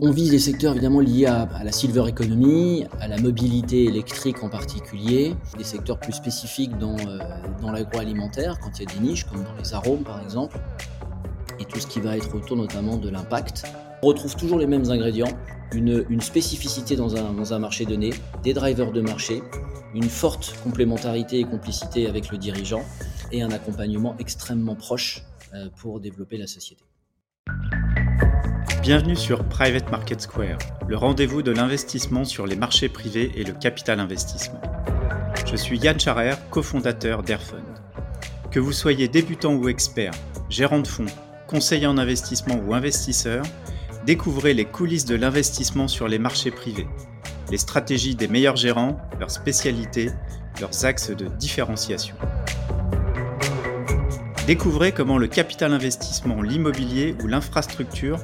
On vise des secteurs évidemment liés à, la silver economy, à la mobilité électrique en particulier, des secteurs plus spécifiques dans, euh, dans l'agroalimentaire, quand il y a des niches, comme dans les arômes par exemple, et tout ce qui va être autour notamment de l'impact. On retrouve toujours les mêmes ingrédients, une, une spécificité dans un, dans un marché donné, des drivers de marché, une forte complémentarité et complicité avec le dirigeant, et un accompagnement extrêmement proche euh, pour développer la société. Bienvenue sur Private Market Square, le rendez-vous de l'investissement sur les marchés privés et le capital investissement. Je suis Yann Charer, cofondateur d'Airfund. Que vous soyez débutant ou expert, gérant de fonds, conseiller en investissement ou investisseur, découvrez les coulisses de l'investissement sur les marchés privés, les stratégies des meilleurs gérants, leurs spécialités, leurs axes de différenciation. Découvrez comment le capital investissement, l'immobilier ou l'infrastructure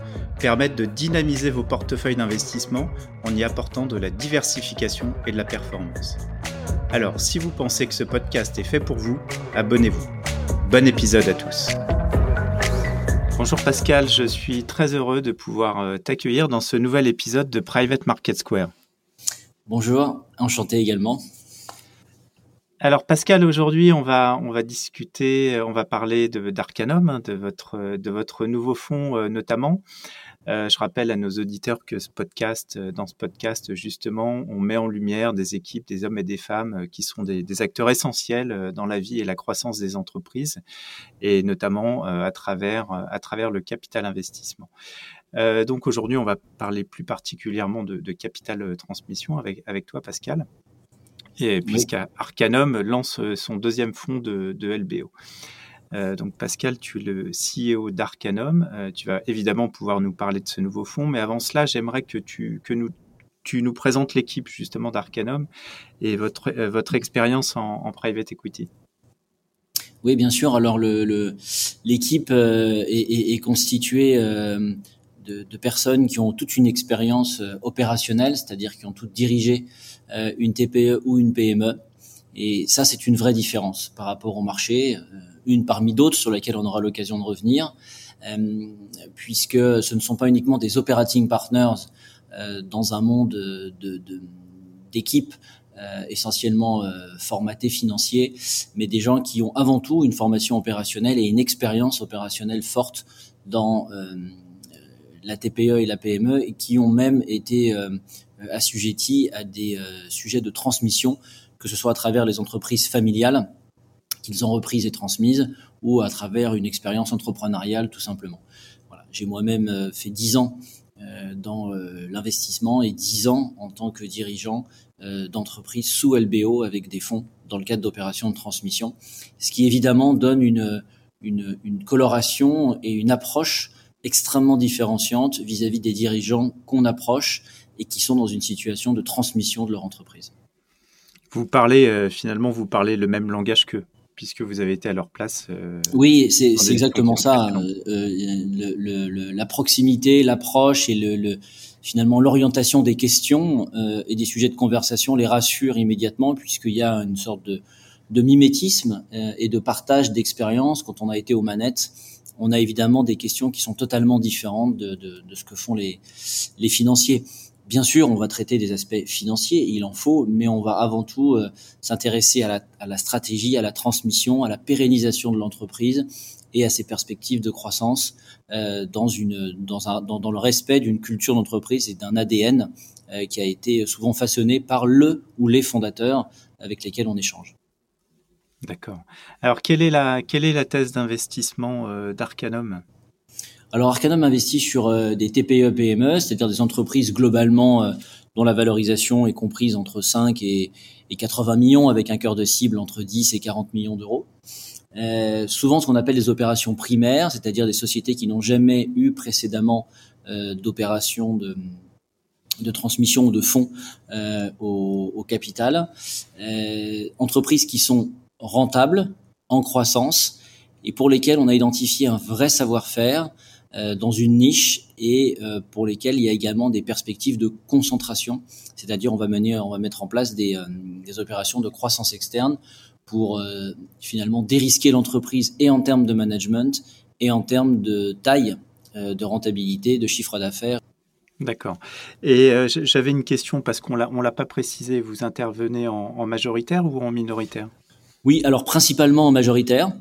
permettent de dynamiser vos portefeuilles d'investissement en y apportant de la diversification et de la performance. Alors, si vous pensez que ce podcast est fait pour vous, abonnez-vous. Bon épisode à tous. Bonjour Pascal, je suis très heureux de pouvoir euh, t'accueillir dans ce nouvel épisode de Private Market Square. Bonjour, enchanté également. Alors Pascal, aujourd'hui on va on va discuter, on va parler de d'Arcanum, hein, de votre de votre nouveau fonds euh, notamment. Euh, je rappelle à nos auditeurs que ce podcast, euh, dans ce podcast justement, on met en lumière des équipes, des hommes et des femmes qui sont des, des acteurs essentiels dans la vie et la croissance des entreprises, et notamment à travers à travers le capital investissement. Euh, donc aujourd'hui, on va parler plus particulièrement de, de capital transmission avec avec toi, Pascal et puisqu'Arcanum lance euh, son deuxième fonds de, LBO. Euh, donc Pascal, tu es le CEO d'Arcanum. Euh, tu vas évidemment pouvoir nous parler de ce nouveau fonds, mais avant cela, j'aimerais que tu nous présentes l'équipe justement d'Arcanum et votre votre expérience en, private equity. Oui, bien sûr. Alors l'équipe est, constituée de, de, personnes qui ont toute une expérience opérationnelle, c'est-à-dire qui ont toutes dirigé euh, une TPE ou une PME. Et ça, c'est une vraie différence par rapport au marché, euh, une parmi d'autres sur lesquelles on aura l'occasion de revenir, euh, puisque ce ne sont pas uniquement des operating partners dans un monde de, d'équipes essentiellement formatées financiers, mais des gens qui ont avant tout une formation opérationnelle et une expérience opérationnelle forte dans la TPE et la PME et qui ont même été euh, assujettis à des euh, sujets de transmission, que ce soit à travers les entreprises familiales qu'ils ont reprises et transmises, ou à travers une expérience entrepreneuriale tout simplement. Voilà. J'ai moi-même euh, fait dix ans dans l'investissement et dix ans en tant que dirigeant d'entreprise sous LBO avec des fonds dans le cadre d'opérations de transmission, ce qui évidemment donne une, une, une coloration et une approche extrêmement différenciante vis-à-vis -vis des dirigeants qu'on approche et qui sont dans une situation de transmission de leur entreprise. Vous parlez euh, finalement, vous parlez le même langage qu'eux, puisque vous avez été à leur place. Euh, oui, c'est exactement ça. Euh, le, la proximité, l'approche et le, finalement l'orientation des questions et des sujets de conversation les rassure immédiatement, puisqu'il y a une sorte de, de mimétisme et de partage d'expérience quand on a été aux manettes on a évidemment des questions qui sont totalement différentes de, de, de ce que font les, les financiers. Bien sûr, on va traiter des aspects financiers, il en faut, mais on va avant tout euh, s'intéresser à la, stratégie, à la transmission, à la pérennisation de l'entreprise et à ses perspectives de croissance euh, dans, le respect d'une culture d'entreprise et d'un ADN euh, qui a été souvent façonné par le ou les fondateurs avec lesquels on échange. D'accord. Alors, quelle est la, quelle est la thèse d'investissement d'Arcanum? Alors Arcanum investit sur euh, des TPE-PME, c'est-à-dire des entreprises globalement euh, dont la valorisation est comprise entre 5 et, 80 millions, avec un cœur de cible entre 10 et 40 millions d'euros. Euh, souvent ce qu'on appelle des opérations primaires, c'est-à-dire des sociétés qui n'ont jamais eu précédemment d'opérations de, transmission de fonds au, au, capital. entreprises qui sont rentables, en croissance, et pour lesquelles on a identifié un vrai savoir-faire, dans une niche et euh, pour lesquels il y a également des perspectives de concentration, c'est-à-dire on va mener, on va mettre en place des, euh, des opérations de croissance externe pour finalement dérisquer l'entreprise et en termes de management et en termes de taille, de rentabilité, de chiffre d'affaires. D'accord. Et j'avais une question parce qu'on on l'a pas précisé. Vous intervenez en majoritaire ou en minoritaire? Oui, alors principalement en majoritaire.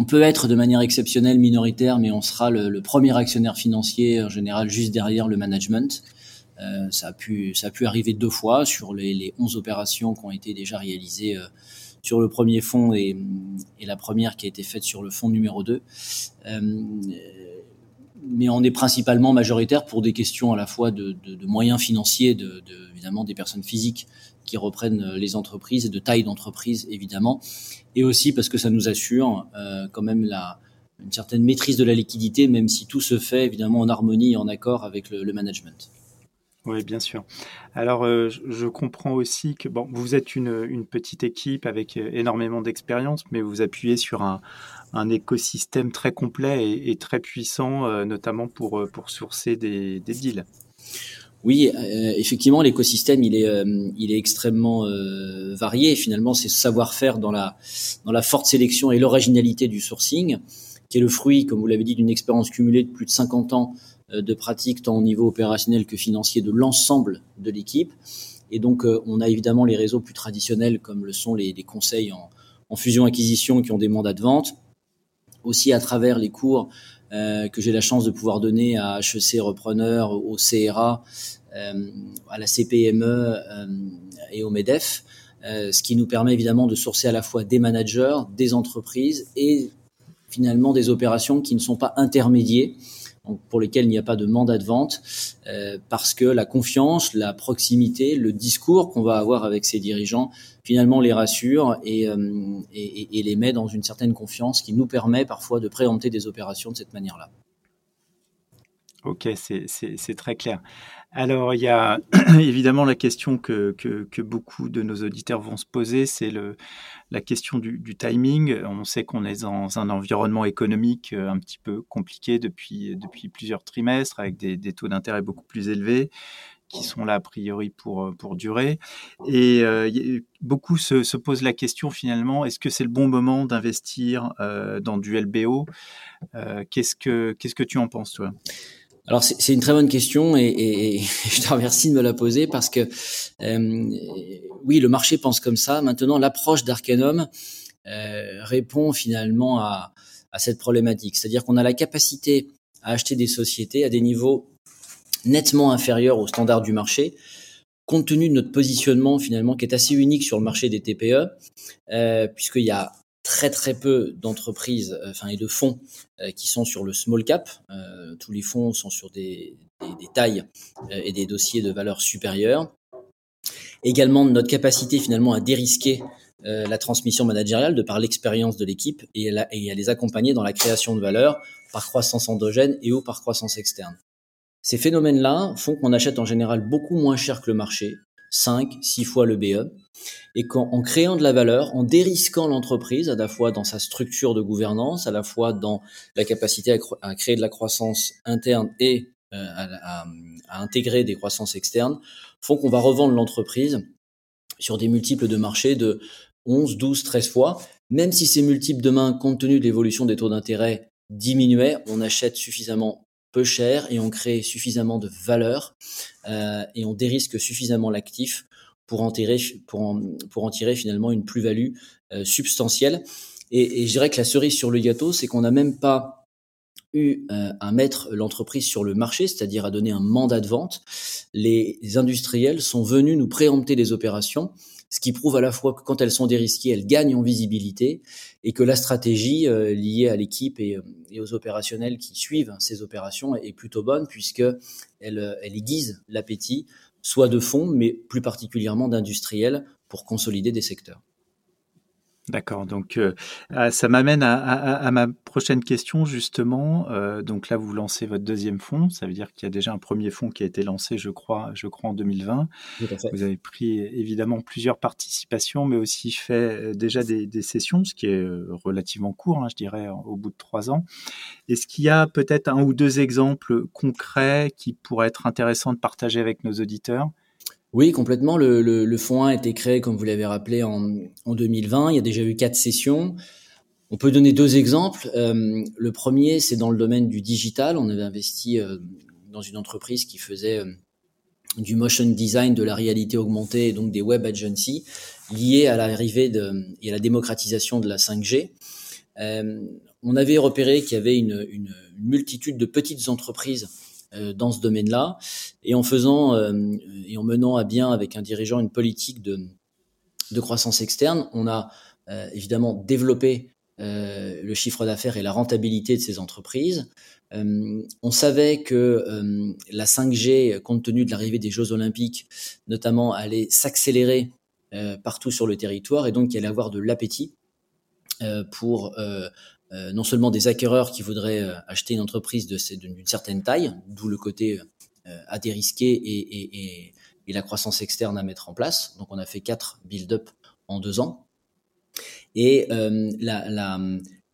On peut être de manière exceptionnelle minoritaire, mais on sera le, premier actionnaire financier en général juste derrière le management. Euh, ça, a pu, arriver deux fois sur les, les 11 opérations qui ont été déjà réalisées euh, sur le premier fonds et, la première qui a été faite sur le fonds numéro 2. Euh, mais on est principalement majoritaire pour des questions à la fois de, moyens financiers, de, évidemment des personnes physiques reprennent euh, les entreprises et de taille d'entreprise évidemment, et aussi parce que ça nous assure euh, quand même la, une certaine maîtrise de la liquidité, même si tout se fait évidemment en harmonie et en accord avec le, management. Oui, bien sûr. Alors, euh, je comprends aussi que vous êtes une, petite équipe avec énormément d'expérience, mais vous appuyez sur un, un écosystème très complet et, très puissant, notamment pour, sourcer des deals. Oui, euh, effectivement, l'écosystème il est euh, il est extrêmement euh, varié. Finalement, c'est ce savoir-faire dans la dans la forte sélection et l'originalité du sourcing, qui est le fruit, comme vous l'avez dit, d'une expérience cumulée de plus de 50 ans de pratique tant au niveau opérationnel que financier de l'ensemble de l'équipe. Et donc, on a évidemment les réseaux plus traditionnels comme le sont les, les conseils en, en fusion-acquisition qui ont des mandats de vente, aussi à travers les cours euh, que j'ai la chance de pouvoir donner à HEC Repreneur, au CRA, euh, à la CPME euh, et au MEDEF, ce qui nous permet évidemment de sourcer à la fois des managers, des entreprises et finalement des opérations qui ne sont pas intermédiées pour lesquels il n'y a pas de mandat de vente, euh, parce que la confiance, la proximité, le discours qu'on va avoir avec ces dirigeants, finalement les rassure et, euh, et, et, les met dans une certaine confiance qui nous permet parfois de préempter des opérations de cette manière-là. Ok, c'est très clair. Alors, il y a évidemment la question que, beaucoup de nos auditeurs vont se poser, c'est la question du, timing. On sait qu'on est dans un environnement économique euh, un petit peu compliqué depuis, plusieurs trimestres, avec des, taux d'intérêt beaucoup plus élevés qui sont là a priori pour, euh, durer. Et euh, beaucoup se, se, posent la question finalement, est-ce que c'est le bon moment d'investir dans du LBO Qu'est-ce que Qu'est-ce que tu en penses toi? C'est une très bonne question et, je te remercie de me la poser parce que euh, oui, le marché pense comme ça. Maintenant, l'approche d'Arcanum euh, répond finalement à, à cette problématique. C'est-à-dire qu'on a la capacité à acheter des sociétés à des niveaux nettement inférieurs aux standards du marché, compte tenu de notre positionnement finalement qui est assez unique sur le marché des TPE, euh, puisqu'il y a très très peu d'entreprises euh, enfin et de fonds euh, qui sont sur le small cap. Euh, tous les fonds sont sur des, tailles et des dossiers de valeur supérieure. Également notre capacité finalement à dérisquer la transmission managériale de par l'expérience de l'équipe et, et, à les accompagner dans la création de valeur par croissance endogène et ou par croissance externe. Ces phénomènes-là font qu'on achète en général beaucoup moins cher que le marché, 5, 6 fois le BE, et qu'en créant de la valeur, en dérisquant l'entreprise, à la fois dans sa structure de gouvernance, à la fois dans la capacité à, créer de la croissance interne et euh, à, à, intégrer des croissances externes, font qu'on va revendre l'entreprise sur des multiples de marché de 11, 12, 13 fois, même si ces multiples demain, compte tenu de l'évolution des taux d'intérêt, diminuaient, on achète suffisamment peu cher et on crée suffisamment de valeur euh, et on dérisque suffisamment l'actif pour en tirer, pour pour en finalement une plus-value euh, substantielle. Et, je dirais que la cerise sur le gâteau, c'est qu'on n'a même pas eu euh, à mettre l'entreprise sur le marché, c'est-à-dire à donner un mandat de vente. Les industriels sont venus nous préempter les opérations ce qui prouve à la fois que quand elles sont dérisquées, elles gagnent en visibilité et que la stratégie euh, liée à l'équipe et, euh, et, aux opérationnels qui suivent ces opérations est plutôt bonne puisque elle, euh, elle aiguise l'appétit soit de fonds, mais plus particulièrement d'industriels pour consolider des secteurs. D'accord. Donc, euh, ah, ça m'amène à, à, à, ma prochaine question, justement. Euh, donc là, vous lancez votre deuxième fonds. Ça veut dire qu'il y a déjà un premier fonds qui a été lancé, je crois, je crois en 2020. Vous avez pris évidemment plusieurs participations, mais aussi fait euh, déjà des, des sessions, ce qui est euh, relativement court, hein, je dirais, au bout de trois ans. Est-ce qu'il y a peut-être un ou deux exemples concrets qui pourraient être intéressants de partager avec nos auditeurs? Oui, complètement. Le, le, fonds 1 a été créé, comme vous l'avez rappelé, en, en, 2020. Il y a déjà eu quatre sessions. On peut donner deux exemples. Euh, le premier, c'est dans le domaine du digital. On avait investi euh, dans une entreprise qui faisait du motion design, de la réalité augmentée et donc des web agencies liées à l'arrivée et à la démocratisation de la 5G. Euh, on avait repéré qu'il y avait une, multitude de petites entreprises euh, dans ce domaine-là et en faisant euh, et en menant à bien avec un dirigeant une politique de, de croissance externe, on a euh, évidemment développé euh, le chiffre d'affaires et la rentabilité de ces entreprises. Euh, on savait que euh, la 5G, compte tenu de l'arrivée des Jeux Olympiques, notamment, allait s'accélérer partout sur le territoire et donc il allait avoir de l'appétit pour non seulement des acquéreurs qui voudraient acheter une entreprise d'une certaine taille, d'où le côté à dérisquer et, et, la croissance externe à mettre en place. Donc on a fait quatre build-up en deux ans. Et euh, la,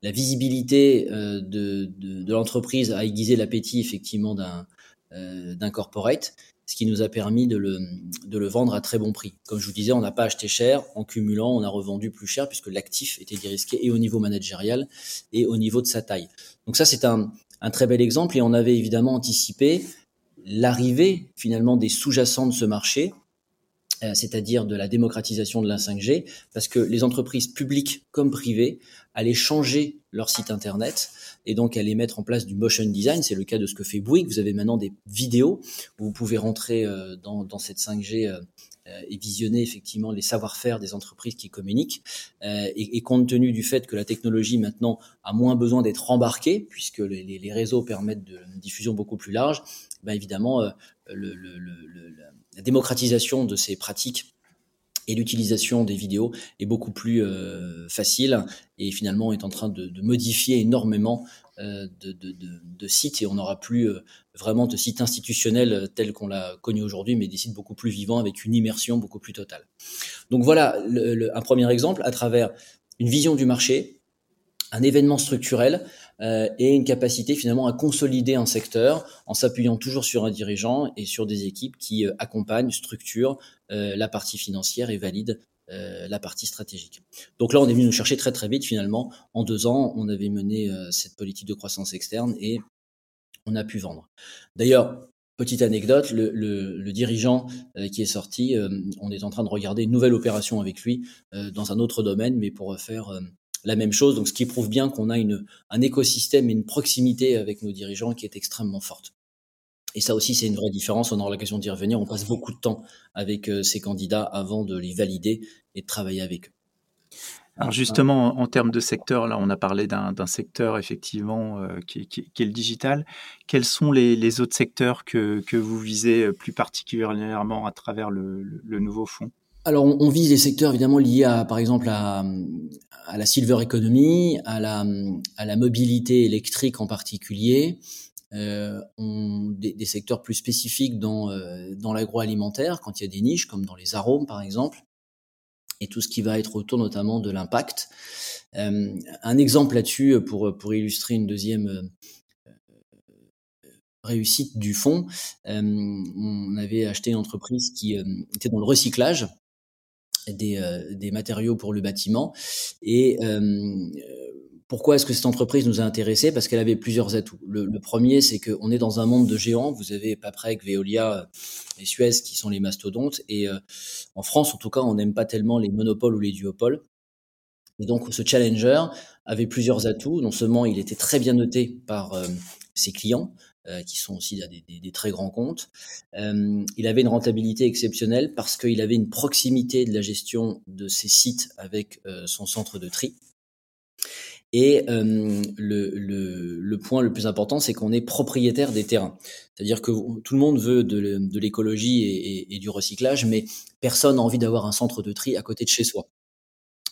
visibilité euh, de, l'entreprise a aiguisé l'appétit effectivement d'un euh, d'un corporate, ce qui nous a permis de le, vendre à très bon prix. Comme je vous disais, on n'a pas acheté cher, en cumulant, on a revendu plus cher puisque l'actif était dérisqué et au niveau managérial et au niveau de sa taille. Donc ça, c'est un, très bel exemple et on avait évidemment anticipé l'arrivée finalement des sous-jacents de ce marché c'est-à-dire de la démocratisation de la 5G, parce que les entreprises publiques comme privées allaient changer leur site internet et donc allaient mettre en place du motion design. C'est le cas de ce que fait Bouygues. Vous avez maintenant des vidéos où vous pouvez rentrer euh, dans, dans cette 5G euh, et visionner effectivement les savoir-faire des entreprises qui communiquent. Et, et, compte tenu du fait que la technologie maintenant a moins besoin d'être embarquée, puisque les, les, réseaux permettent de, une diffusion beaucoup plus large, ben évidemment, le, le, le, la démocratisation de ces pratiques et l'utilisation des vidéos est beaucoup plus euh, facile et finalement est en train de, modifier énormément euh, de, sites et on n'aura plus euh, vraiment de sites institutionnels tels qu'on l'a connu aujourd'hui, mais des sites beaucoup plus vivants avec une immersion beaucoup plus totale. Donc voilà un premier exemple à travers une vision du marché, un événement structurel euh, et une capacité finalement à consolider un secteur en s'appuyant toujours sur un dirigeant et sur des équipes qui euh, accompagnent, structurent euh, la partie financière et valident euh, la partie stratégique. Donc là, on est venu nous chercher très très vite finalement. En deux ans, on avait mené euh, cette politique de croissance externe et on a pu vendre. D'ailleurs, Petite anecdote, le, le, le dirigeant euh, qui est sorti, euh, on est en train de regarder une nouvelle opération avec lui euh, dans un autre domaine, mais pour faire la même chose. Donc, ce qui prouve bien qu'on a une, un écosystème et une proximité avec nos dirigeants qui est extrêmement forte. Et ça aussi, c'est une vraie différence. On aura l'occasion d'y revenir. On passe beaucoup de temps avec euh, ces candidats avant de les valider et de travailler avec eux. Alors justement, en, termes de secteur, là, on a parlé d'un secteur effectivement euh, qui, qui, qui, est le digital. Quels sont les, les autres secteurs que, que, vous visez plus particulièrement à travers le nouveau fonds? Alors, on, vise des secteurs évidemment liés à, par exemple, à, la silver economy, à la, mobilité électrique en particulier, euh, on, des, des, secteurs plus spécifiques dans, euh, dans l'agroalimentaire, quand il y a des niches, comme dans les arômes par exemple, et tout ce qui va être autour notamment de l'impact. Euh, un exemple là-dessus, pour, pour illustrer une deuxième réussite du fonds, on avait acheté une entreprise qui était dans le recyclage des, euh, des matériaux pour le bâtiment. Et euh, pourquoi est-ce que cette entreprise nous a intéressés? Parce qu'elle avait plusieurs atouts. Le, premier, c'est qu'on est dans un monde de géants. Vous avez Paprec, Veolia et Suez qui sont les mastodontes. Et euh, en France, en tout cas, on n'aime pas tellement les monopoles ou les duopoles. Et donc, ce challenger avait plusieurs atouts. Non seulement il était très bien noté par euh, ses clients, euh, qui sont aussi des, des, des très grands comptes. Euh, il avait une rentabilité exceptionnelle parce qu'il avait une proximité de la gestion de ses sites avec euh, son centre de tri. Et euh, le, le, le, point le plus important, c'est qu'on est propriétaire des terrains. C'est-à-dire que tout le monde veut de l'écologie et, et, et, du recyclage, mais personne n'a envie d'avoir un centre de tri à côté de chez soi.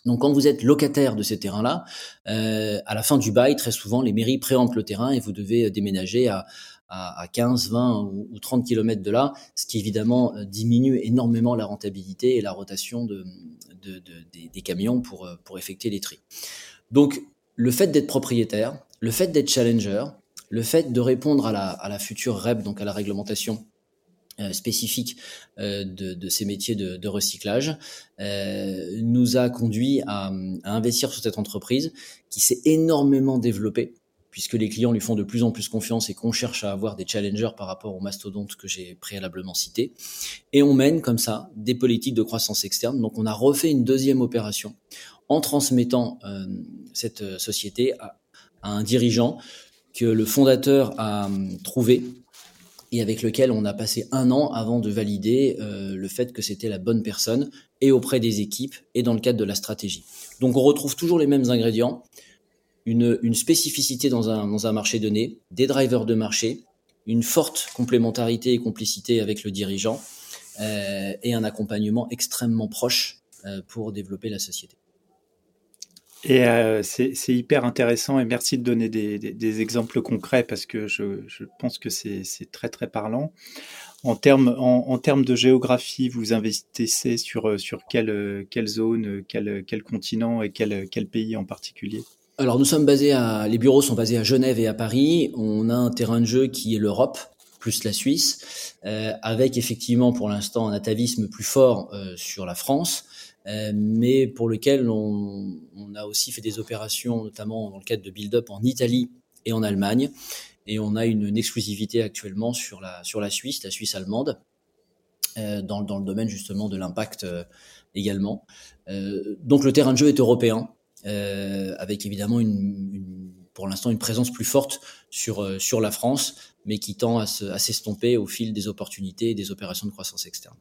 Donc quand vous êtes locataire de ces terrains-là, euh, à la fin du bail, très souvent, les mairies préemptent le terrain et vous devez déménager à, à, à 15, 20 ou, ou 30 kilomètres de là, ce qui évidemment euh, diminue énormément la rentabilité et la rotation de, de, de des, des, camions pour, euh, pour effectuer les tris. Donc le fait d'être propriétaire, le fait d'être challenger, le fait de répondre à la, à la future REP, donc à la réglementation euh, spécifique euh, de, de, ces métiers de, de recyclage euh, nous a conduit à, à, investir sur cette entreprise qui s'est énormément développée puisque les clients lui font de plus en plus confiance et qu'on cherche à avoir des challengers par rapport aux mastodontes que j'ai préalablement cités. Et on mène comme ça des politiques de croissance externe. Donc on a refait une deuxième opération en transmettant euh, cette euh, société à, un dirigeant que le fondateur a hum, trouvé et avec lequel on a passé un an avant de valider euh, le fait que c'était la bonne personne et auprès des équipes et dans le cadre de la stratégie. Donc on retrouve toujours les mêmes ingrédients, une, spécificité dans un, dans un marché donné, des drivers de marché, une forte complémentarité et complicité avec le dirigeant euh, et un accompagnement extrêmement proche euh, pour développer la société. Et euh, c'est hyper intéressant et merci de donner des, exemples concrets parce que je, pense que c'est très très parlant. En termes de géographie, vous investissez sur sur quelle quelle zone, quel continent et quel pays en particulier? Alors nous sommes basés à, les bureaux sont basés à Genève et à Paris. On a un terrain de jeu qui est l'Europe plus la Suisse, euh, avec effectivement pour l'instant un atavisme plus fort euh, sur la France, euh, mais pour lequel on, a aussi fait des opérations, notamment dans le cadre de build-up en Italie et en Allemagne, et on a une, une, exclusivité actuellement sur la sur la Suisse, la Suisse allemande, dans, dans le domaine justement de l'impact également. donc le terrain de jeu est européen. Avec évidemment une, pour l'instant une présence plus forte sur, sur la France, mais qui tend à s'estomper au fil des opportunités et des opérations de croissance externe.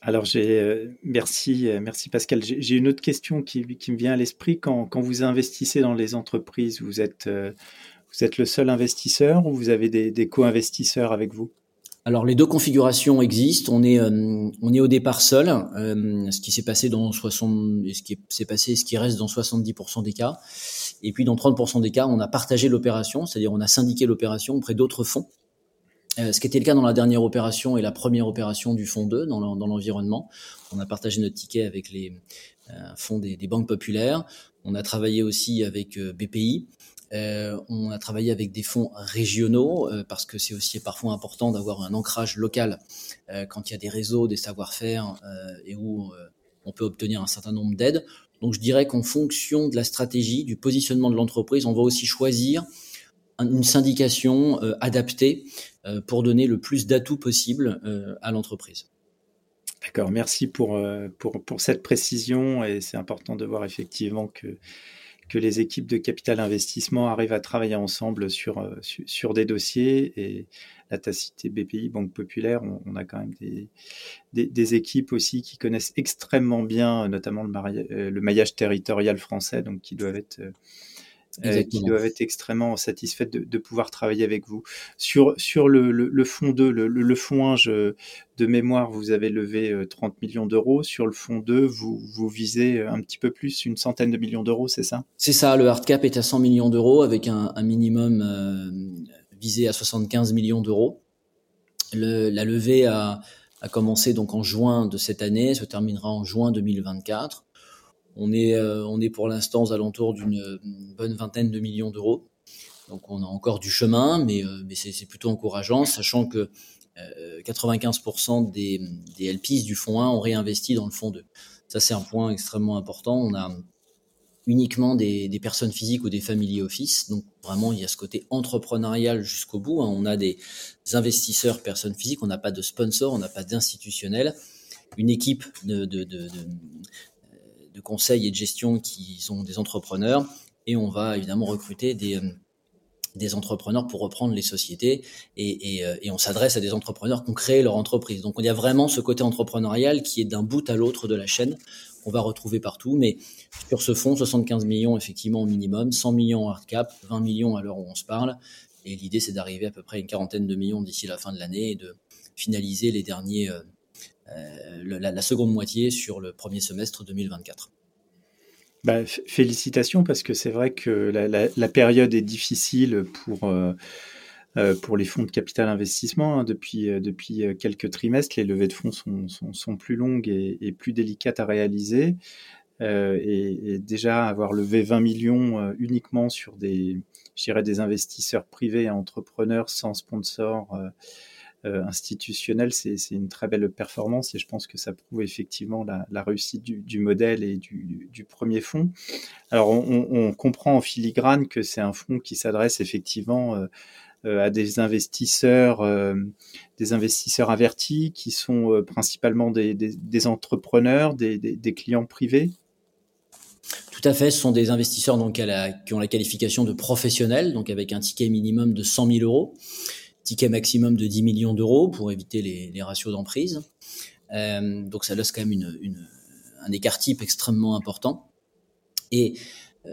Alors, j'ai, euh, merci, merci Pascal. J'ai une autre question qui, qui me vient à l'esprit. Quand, quand, vous investissez dans les entreprises, vous êtes, vous êtes le seul investisseur ou vous avez des, des co-investisseurs avec vous? Alors les deux configurations existent. On est euh, on est au départ seul. Euh, ce qui s'est passé dans 60 et ce qui s'est passé, ce qui reste dans 70% des cas. Et puis dans 30% des cas, on a partagé l'opération, c'est-à-dire on a syndiqué l'opération auprès d'autres fonds. Euh, ce qui était le cas dans la dernière opération et la première opération du fonds 2 dans l'environnement. On a partagé notre ticket avec les fonds des, des, banques populaires. On a travaillé aussi avec BPI. Euh, on a travaillé avec des fonds régionaux euh, parce que c'est aussi parfois important d'avoir un ancrage local euh, quand il y a des réseaux, des savoir-faire et où on peut obtenir un certain nombre d'aides. Donc je dirais qu'en fonction de la stratégie, du positionnement de l'entreprise, on va aussi choisir une syndication adaptée pour donner le plus d'atouts possible à l'entreprise. D'accord, merci pour, cette précision et c'est important de voir effectivement que que les équipes de capital investissement arrivent à travailler ensemble sur, euh, sur, des dossiers. Et la tacité BPI, Banque Populaire, on, a quand même des, des, équipes aussi qui connaissent extrêmement bien, notamment le, euh, le maillage territorial français, donc qui doivent être euh, euh, qui doivent être extrêmement satisfaites de, de, pouvoir travailler avec vous. Sur, sur le, le, le fonds 2, le, le, fonds 1, je, de mémoire, vous avez levé 30 euh, millions d'euros. Sur le fonds 2, vous, vous visez un petit peu plus, une centaine de millions d'euros, c'est ça? C'est ça, le hard cap est à 100 millions d'euros avec un, un minimum euh, visé à 75 millions d'euros. la levée a, a commencé donc en juin de cette année, se terminera en juin 2024. On est, euh, on est pour l'instant aux alentours d'une bonne vingtaine de millions d'euros. Donc on a encore du chemin, mais, euh, c'est plutôt encourageant, sachant que 95% euh, des, LPs du fonds 1 ont réinvesti dans le fonds 2. Ça, c'est un point extrêmement important. On a uniquement des, personnes physiques ou des family office. Donc vraiment, il y a ce côté entrepreneurial jusqu'au bout. Hein. On a des investisseurs personnes physiques, on n'a pas de sponsor, on n'a pas d'institutionnel. Une équipe de, de conseil et de gestion qui sont des entrepreneurs et on va évidemment recruter des, euh, des entrepreneurs pour reprendre les sociétés et, et, euh, et on s'adresse à des entrepreneurs qui ont créé leur entreprise. Donc il y a vraiment ce côté entrepreneurial qui est d'un bout à l'autre de la chaîne qu'on va retrouver partout. Mais sur ce fonds, 75 millions effectivement au minimum, 100 millions hard cap, 20 millions à l'heure où on se parle. Et l'idée c'est d'arriver à peu près une quarantaine de millions d'ici la fin de l'année et de finaliser les derniers euh, la, seconde moitié sur le premier semestre 2024. Bah, félicitations parce que c'est vrai que la, période est difficile pour, euh, euh, pour les fonds de capital investissement. Hein. Depuis, depuis quelques trimestres, les levées de fonds sont, sont, plus longues et, plus délicates à réaliser. et, déjà avoir levé 20 millions uniquement sur des, des investisseurs privés et entrepreneurs sans sponsor institutionnel, c'est une très belle performance et je pense que ça prouve effectivement la, réussite du, modèle et du, premier fonds. Alors, on, comprend en filigrane que c'est un fonds qui s'adresse effectivement à des investisseurs, des investisseurs avertis qui sont principalement des, entrepreneurs, des clients privés. Tout à fait, ce sont des investisseurs donc qui ont la qualification de professionnels, donc avec un ticket minimum de 100 000 euros, ticket maximum de 10 millions d'euros pour éviter les, ratios d'emprise. Euh, donc ça laisse quand même une, un écart type extrêmement important. Et euh,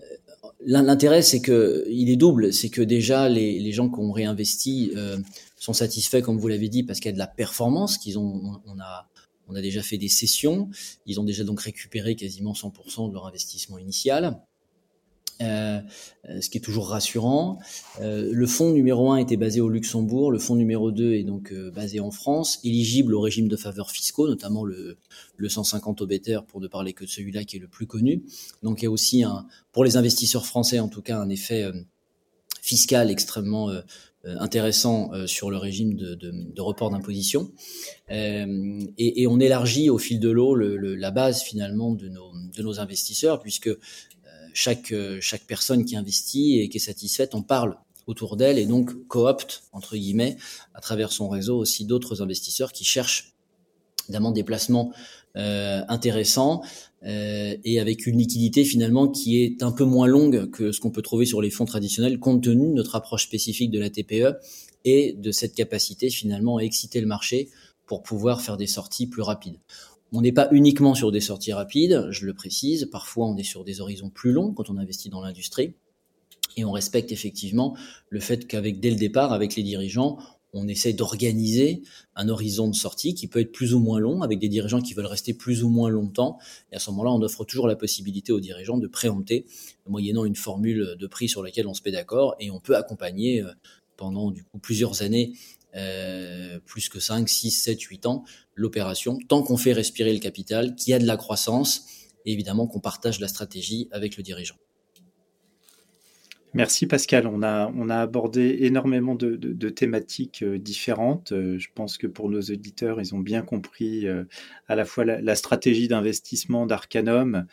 l'intérêt, c'est que il est double, c'est que déjà les, gens qui ont réinvesti euh, sont satisfaits, comme vous l'avez dit, parce qu'il y a de la performance qu'ils ont. On a on a déjà fait des sessions. Ils ont déjà donc récupéré quasiment 100% de leur investissement initial. Euh, ce qui est toujours rassurant. Euh, le fonds numéro 1 était basé au Luxembourg, le fonds numéro 2 est donc euh, basé en France, éligible au régime de faveurs fiscaux, notamment le, le 150 au better, pour ne parler que de celui-là qui est le plus connu. Donc il y a aussi, un, pour les investisseurs français en tout cas, un effet fiscal extrêmement euh, intéressant euh, sur le régime de, de, de report d'imposition. Euh, et, et, on élargit au fil de l'eau le, la base finalement de nos, de nos investisseurs, puisque chaque, chaque personne qui investit et qui est satisfaite, on parle autour d'elle et donc coopte, entre guillemets, à travers son réseau aussi d'autres investisseurs qui cherchent évidemment des placements euh, intéressants euh, et avec une liquidité finalement qui est un peu moins longue que ce qu'on peut trouver sur les fonds traditionnels compte tenu de notre approche spécifique de la TPE et de cette capacité finalement à exciter le marché pour pouvoir faire des sorties plus rapides. On n'est pas uniquement sur des sorties rapides, je le précise, parfois on est sur des horizons plus longs quand on investit dans l'industrie et on respecte effectivement le fait qu'avec dès le départ avec les dirigeants, on essaie d'organiser un horizon de sortie qui peut être plus ou moins long, avec des dirigeants qui veulent rester plus ou moins longtemps. Et à ce moment-là, on offre toujours la possibilité aux dirigeants de préempter, moyennant une formule de prix sur laquelle on se met d'accord, et on peut accompagner euh, pendant du coup plusieurs années, euh, plus que 5, 6, 7, 8 ans, l'opération, tant qu'on fait respirer le capital, qu'il y a de la croissance, et évidemment qu'on partage la stratégie avec le dirigeant. Merci Pascal. On a, on a abordé énormément de, thématiques euh, différentes. Euh, je pense que pour nos auditeurs, ils ont bien compris euh, à la fois la, stratégie d'investissement d'Arcanum,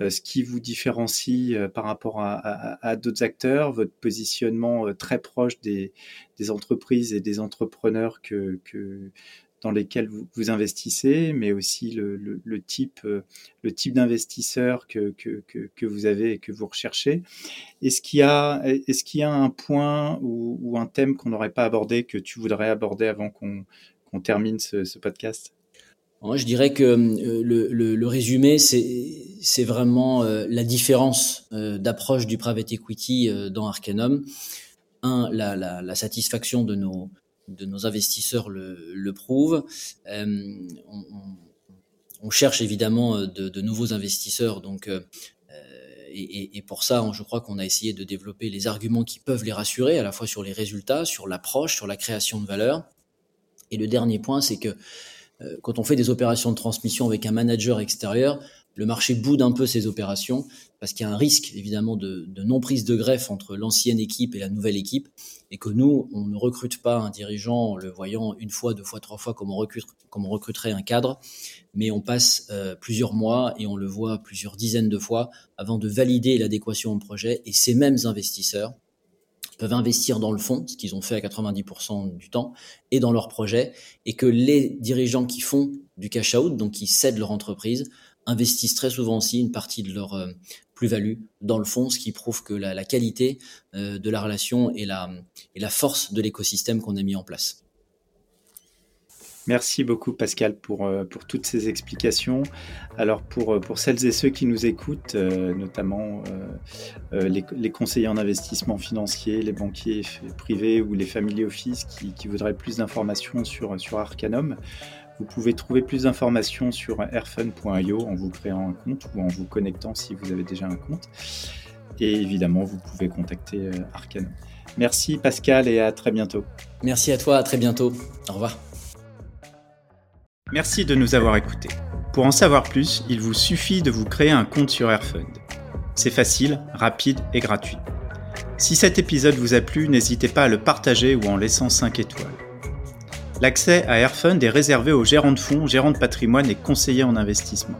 ce qui vous différencie par rapport à, d'autres acteurs, votre positionnement très proche des, des, entreprises et des entrepreneurs que, que dans lesquels vous, investissez, mais aussi le, type, euh, le type d'investisseur que, que, que, vous avez et que vous recherchez. Est-ce qu'il y a, est-ce qu'il y a un point ou, un thème qu'on n'aurait pas abordé que tu voudrais aborder avant qu'on qu'on termine ce, ce podcast? Je dirais que euh, le, le, le, résumé, c'est vraiment euh, la différence d'approche du private equity dans Arcanum. Un, la, la, la, satisfaction de nos, de nos investisseurs le, le prouvent. Euh, on, cherche évidemment euh, de, de nouveaux investisseurs, donc euh, et, et, pour ça, je crois qu'on a essayé de développer les arguments qui peuvent les rassurer, à la fois sur les résultats, sur l'approche, sur la création de valeur. Et le dernier point, c'est que quand on fait des opérations de transmission avec un manager extérieur, le marché boude un peu ces opérations parce qu'il y a un risque évidemment de, de non prise de greffe entre l'ancienne équipe et la nouvelle équipe et que nous on ne recrute pas un dirigeant en le voyant une fois, deux fois, trois fois comme on, recrute, comme on recruterait un cadre, mais on passe euh, plusieurs mois et on le voit plusieurs dizaines de fois avant de valider l'adéquation au projet et ces mêmes investisseurs peuvent investir dans le fond, ce qu'ils ont fait à 90% du temps, et dans leur projet, et que les dirigeants qui font du cash out, donc qui cèdent leur entreprise, investissent très souvent aussi une partie de leur euh, plus-value dans le fond, ce qui prouve que la, qualité euh, de la relation et la, force de l'écosystème qu'on a mis en place. Merci beaucoup Pascal pour, euh, toutes ces explications. Alors pour, celles et ceux qui nous écoutent, notamment les, les, conseillers en investissement financier, les banquiers privés ou les family office qui, qui voudraient plus d'informations sur, sur Arcanum, vous pouvez trouver plus d'informations sur airfun.io en vous créant un compte ou en vous connectant si vous avez déjà un compte. Et évidemment, vous pouvez contacter euh, Arcane. Merci Pascal et à très bientôt. Merci à toi, à très bientôt. Au revoir. Merci de nous avoir écoutés. Pour en savoir plus, il vous suffit de vous créer un compte sur Airfund. C'est facile, rapide et gratuit. Si cet épisode vous a plu, n'hésitez pas à le partager ou en laissant 5 étoiles. L'accès à Airfund est réservé aux gérants de fonds, gérants de patrimoine et conseillers en investissement.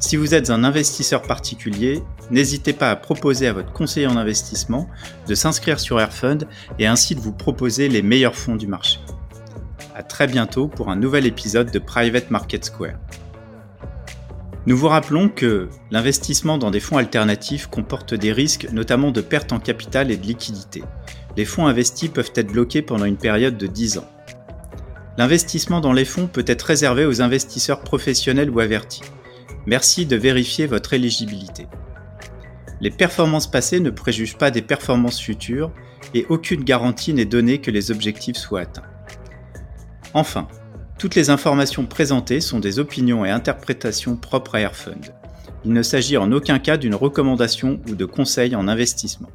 Si vous êtes un investisseur particulier, n'hésitez pas à proposer à votre conseiller en investissement de s'inscrire sur Airfund et ainsi de vous proposer les meilleurs fonds du marché. À très bientôt pour un nouvel épisode de Private Market Square. Nous vous rappelons que l'investissement dans des fonds alternatifs comporte des risques, notamment de perte en capital et de liquidité. Les fonds investis peuvent être bloqués pendant une période de 10 ans. L'investissement dans les fonds peut être réservé aux investisseurs professionnels ou avertis. Merci de vérifier votre éligibilité. Les performances passées ne préjugent pas des performances futures et aucune garantie n'est donnée que les objectifs soient atteints. Enfin, toutes les informations présentées sont des opinions et interprétations propres à Airfund. Il ne s'agit en aucun cas d'une recommandation ou de conseil en investissement.